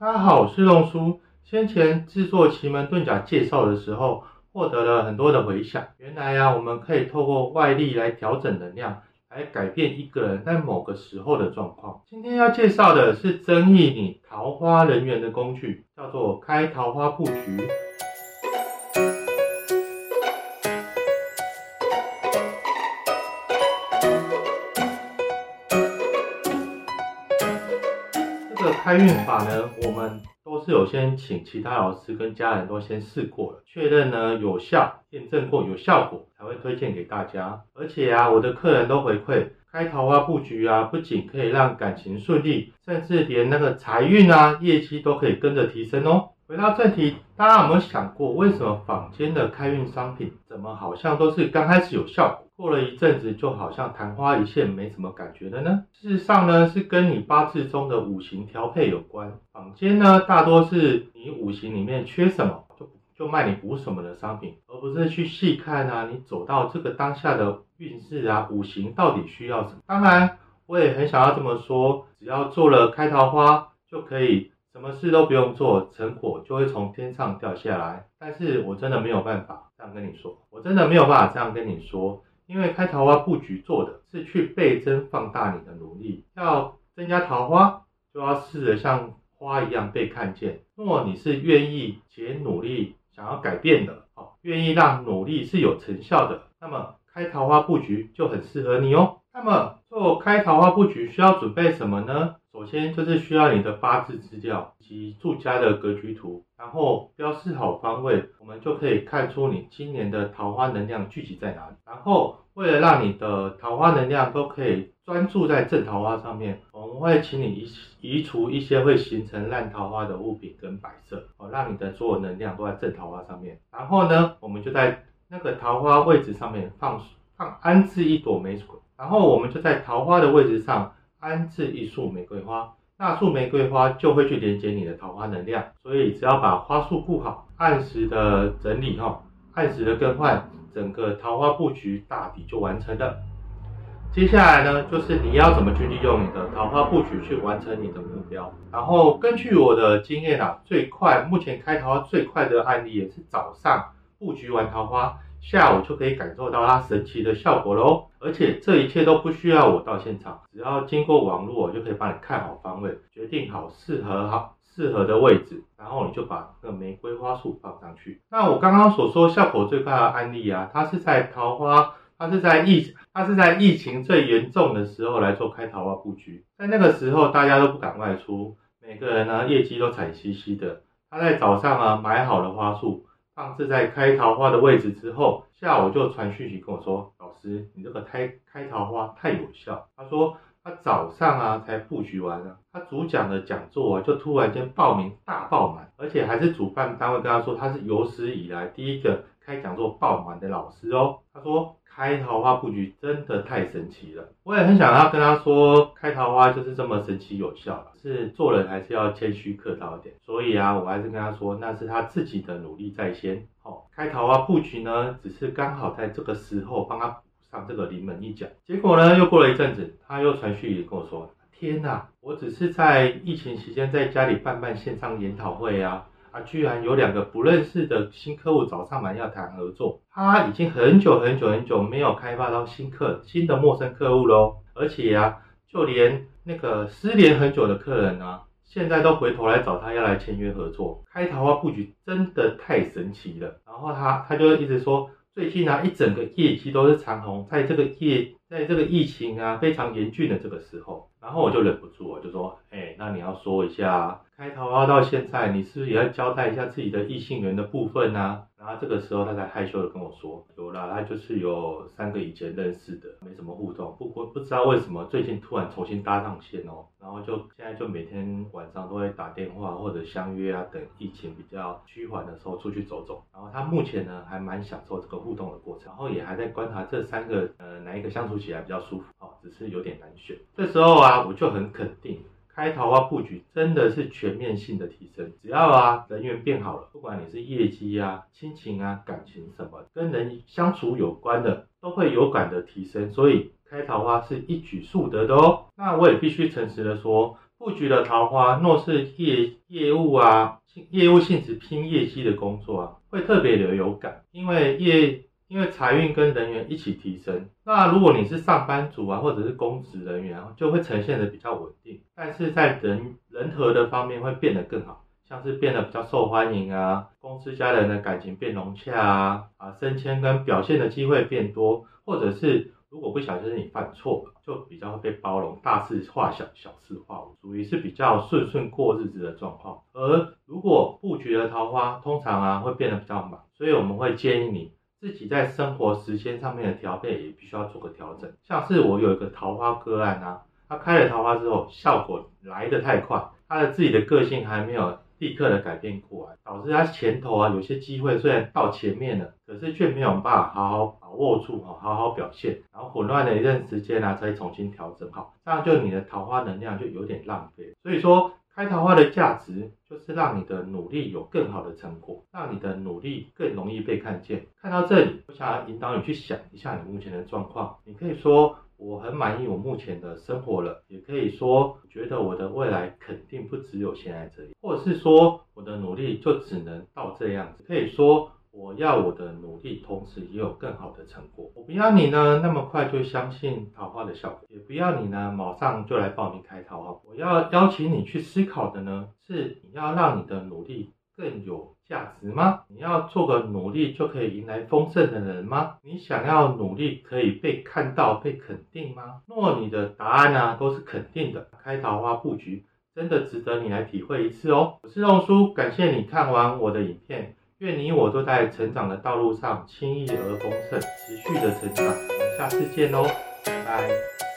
大家好，我是龙叔。先前制作奇门遁甲介绍的时候，获得了很多的回响。原来呀，我们可以透过外力来调整能量，来改变一个人在某个时候的状况。今天要介绍的是增益你桃花人缘的工具，叫做开桃花布局。这个开运法呢，我们都是有先请其他老师跟家人都先试过了，确认呢有效，验证过有效果，才会推荐给大家。而且啊，我的客人都回馈，开桃花布局啊，不仅可以让感情顺利，甚至连那个财运啊、业绩都可以跟着提升哦。回到正题，大家有没有想过，为什么坊间的开运商品，怎么好像都是刚开始有效果？过了一阵子，就好像昙花一现，没什么感觉了呢。事实上呢，是跟你八字中的五行调配有关。坊间呢，大多是你五行里面缺什么，就就卖你补什么的商品，而不是去细看啊，你走到这个当下的运势啊，五行到底需要什么。当然，我也很想要这么说，只要做了开桃花，就可以什么事都不用做，成果就会从天上掉下来。但是我真的没有办法这样跟你说，我真的没有办法这样跟你说。因为开桃花布局做的是去倍增放大你的努力，要增加桃花，就要试着像花一样被看见。若你是愿意且努力想要改变的，哦，愿意让努力是有成效的，那么开桃花布局就很适合你哦。那么做开桃花布局需要准备什么呢？首先就是需要你的八字资料以及住家的格局图，然后标示好方位，我们就可以看出你今年的桃花能量聚集在哪里。然后为了让你的桃花能量都可以专注在正桃花上面，我们会请你移移除一些会形成烂桃花的物品跟摆设，哦，让你的所有能量都在正桃花上面。然后呢，我们就在那个桃花位置上面放放安置一朵玫瑰，然后我们就在桃花的位置上。安置一束玫瑰花，那束玫瑰花就会去连接你的桃花能量，所以只要把花束顾好，按时的整理哈，按时的更换，整个桃花布局大抵就完成了。接下来呢，就是你要怎么去利用你的桃花布局去完成你的目标。然后根据我的经验啊，最快目前开桃花最快的案例也是早上布局完桃花。下午就可以感受到它神奇的效果喽，而且这一切都不需要我到现场，只要经过网络，我就可以帮你看好方位，决定好适合好适合的位置，然后你就把那个玫瑰花束放上去。那我刚刚所说效果最快的案例啊，它是在桃花，它是在疫，它是在疫情最严重的时候来做开桃花布局，在那个时候大家都不敢外出，每个人呢业绩都惨兮兮的，他在早上啊买好了花束。放置在开桃花的位置之后，下午就传讯息跟我说：“老师，你这个开开桃花太有效。”他说他早上啊才布局完了，他主讲的讲座啊就突然间报名大爆满，而且还是主办单位跟他说他是有史以来第一个开讲座爆满的老师哦。他说。开桃花布局真的太神奇了，我也很想要跟他说，开桃花就是这么神奇有效，是做人还是要谦虚客套一点。所以啊，我还是跟他说，那是他自己的努力在先。好，开桃花布局呢，只是刚好在这个时候帮他上这个临门一脚。结果呢，又过了一阵子，他又传讯跟我说，天哪，我只是在疫情期间在家里办办线上研讨会啊。啊，居然有两个不认识的新客户找上门要谈合作，他已经很久很久很久没有开发到新客新的陌生客户喽，而且呀，就连那个失联很久的客人啊，现在都回头来找他要来签约合作，开桃花布局真的太神奇了。然后他他就一直说，最近啊一整个业绩都是长虹，在这个业在这个疫情啊非常严峻的这个时候，然后我就忍不住我就说，那你要说一下。开桃花到现在，你是不是也要交代一下自己的异性缘的部分呢？然后这个时候他才害羞的跟我说，有啦，他就是有三个以前认识的，没什么互动，不过不知道为什么最近突然重新搭上线哦，然后就现在就每天晚上都会打电话或者相约啊，等疫情比较趋缓的时候出去走走。然后他目前呢还蛮享受这个互动的过程，然后也还在观察这三个呃哪一个相处起来比较舒服哦，只是有点难选。这时候啊我就很肯定。开桃花布局真的是全面性的提升，只要啊人缘变好了，不管你是业绩啊、亲情啊、感情什么，跟人相处有关的，都会有感的提升。所以开桃花是一举数得的哦。那我也必须诚实的说，布局的桃花，若是业业务啊，业务性质拼业绩的工作啊，会特别的有感，因为业因为财运跟人缘一起提升。那如果你是上班族啊，或者是公职人员啊，就会呈现的比较稳定，但是在人人和的方面会变得更好，像是变得比较受欢迎啊，公司家人的感情变融洽啊，啊升迁跟表现的机会变多，或者是。如果不小心你犯错，就比较会被包容，大事化小，小事化无，属于是比较顺顺过日子的状况。而如果布局的桃花，通常啊会变得比较满，所以我们会建议你自己在生活时间上面的调配也必须要做个调整。像是我有一个桃花个案啊，他开了桃花之后，效果来得太快，他的自己的个性还没有。立刻的改变过来，导致他前头啊有些机会虽然到前面了，可是却没有办法好好把握住哈，好好表现，然后混乱了一段时间呢，再重新调整好，这样就你的桃花能量就有点浪费。所以说开桃花的价值就是让你的努力有更好的成果，让你的努力更容易被看见。看到这里，我想要引导你去想一下你目前的状况，你可以说。我很满意我目前的生活了，也可以说觉得我的未来肯定不只有现在这样，或者是说我的努力就只能到这样子。可以说我要我的努力，同时也有更好的成果。我不要你呢那么快就相信桃花的效果，也不要你呢马上就来报名开桃花。我要邀请你去思考的呢，是你要让你的努力。更有价值吗？你要做个努力就可以迎来丰盛的人吗？你想要努力可以被看到、被肯定吗？若你的答案呢都是肯定的，开桃花布局真的值得你来体会一次哦。我是肉叔，感谢你看完我的影片，愿你我都在成长的道路上轻易而丰盛，持续的成长。我们下次见喽，拜拜。